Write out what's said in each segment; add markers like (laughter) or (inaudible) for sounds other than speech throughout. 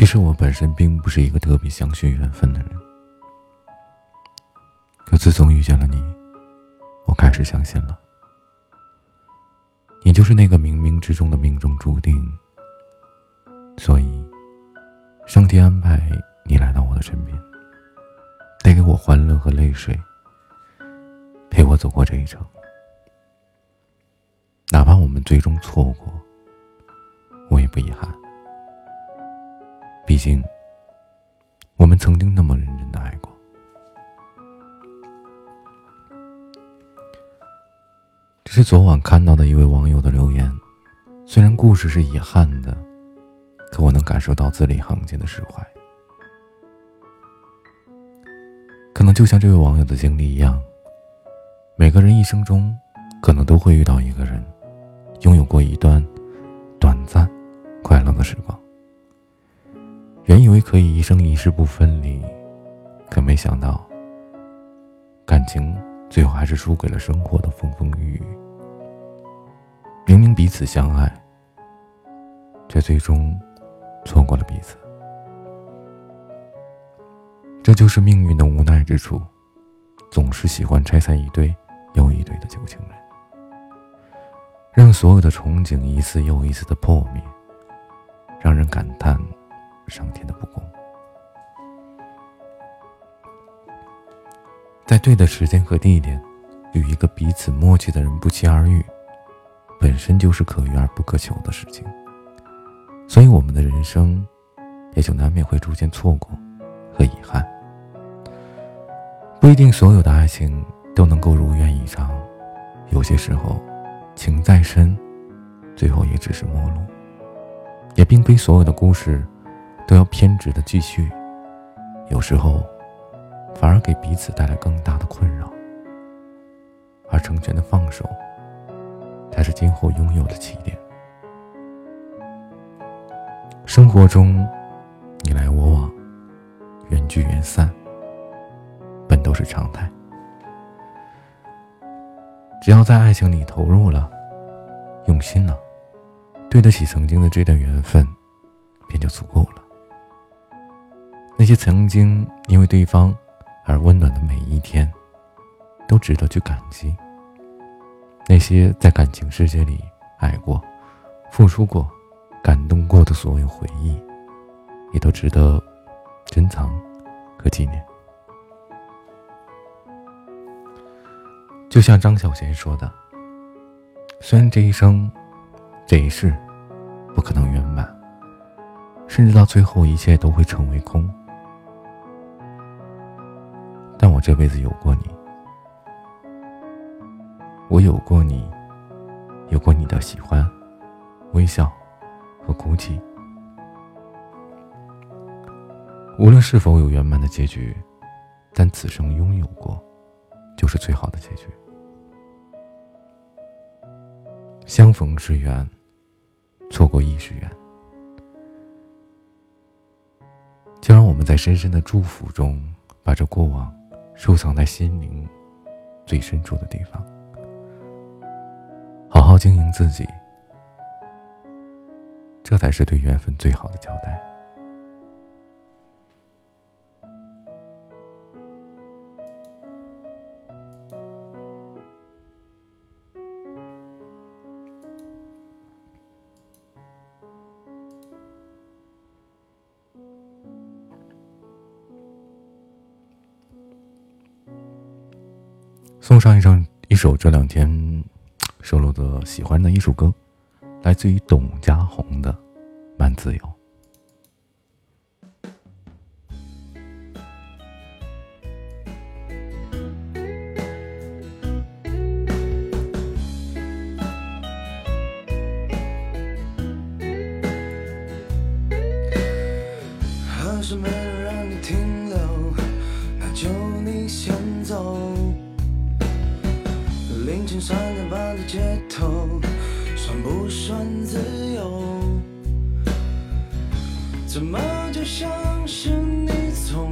其实我本身并不是一个特别相信缘分的人，可自从遇见了你，我开始相信了。你就是那个冥冥之中的命中注定，所以，上天安排你来到我的身边，带给我欢乐和泪水，陪我走过这一程。哪怕我们最终错过，我也不遗憾。毕竟，我们曾经那么认真的爱过。这是昨晚看到的一位网友的留言，虽然故事是遗憾的，可我能感受到字里行间的释怀。可能就像这位网友的经历一样，每个人一生中，可能都会遇到一个人，拥有过一段短暂、快乐的时光。原以为可以一生一世不分离，可没想到，感情最后还是输给了生活的风风雨雨。明明彼此相爱，却最终错过了彼此。这就是命运的无奈之处，总是喜欢拆散一对又一对的旧情人，让所有的憧憬一次又一次的破灭，让人感叹。上天的不公，在对的时间和地点，与一个彼此默契的人不期而遇，本身就是可遇而不可求的事情。所以，我们的人生也就难免会出现错过和遗憾。不一定所有的爱情都能够如愿以偿，有些时候，情再深，最后也只是陌路。也并非所有的故事。都要偏执的继续，有时候反而给彼此带来更大的困扰，而成全的放手，才是今后拥有的起点。生活中，你来我往，缘聚缘散，本都是常态。只要在爱情里投入了，用心了，对得起曾经的这段缘分，便就足够了。那些曾经因为对方而温暖的每一天，都值得去感激。那些在感情世界里爱过、付出过、感动过的所有回忆，也都值得珍藏和纪念。就像张小娴说的：“虽然这一生、这一世不可能圆满，甚至到最后一切都会成为空。”这辈子有过你，我有过你，有过你的喜欢、微笑和哭泣。无论是否有圆满的结局，但此生拥有过，就是最好的结局。相逢是缘，错过亦是缘。就让我们在深深的祝福中，把这过往。收藏在心灵最深处的地方，好好经营自己，这才是对缘分最好的交代。送上一张一首这两天 (tsk) 收录的喜欢的一首歌，来自于董家红的《慢自由》。还是没人让你停留，那就你先走。凌晨三点半的街头，算不算自由？怎么就像是你从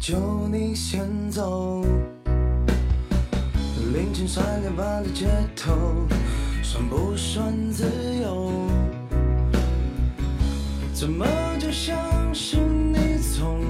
就你先走凌晨三点半的街头算不算自由？怎么就像是你从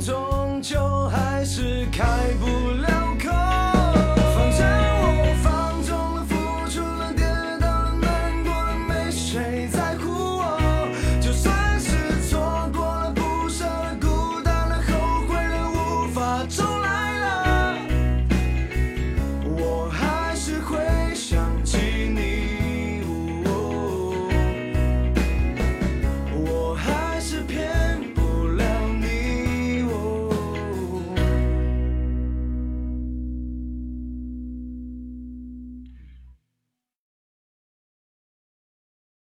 终究还是开不了。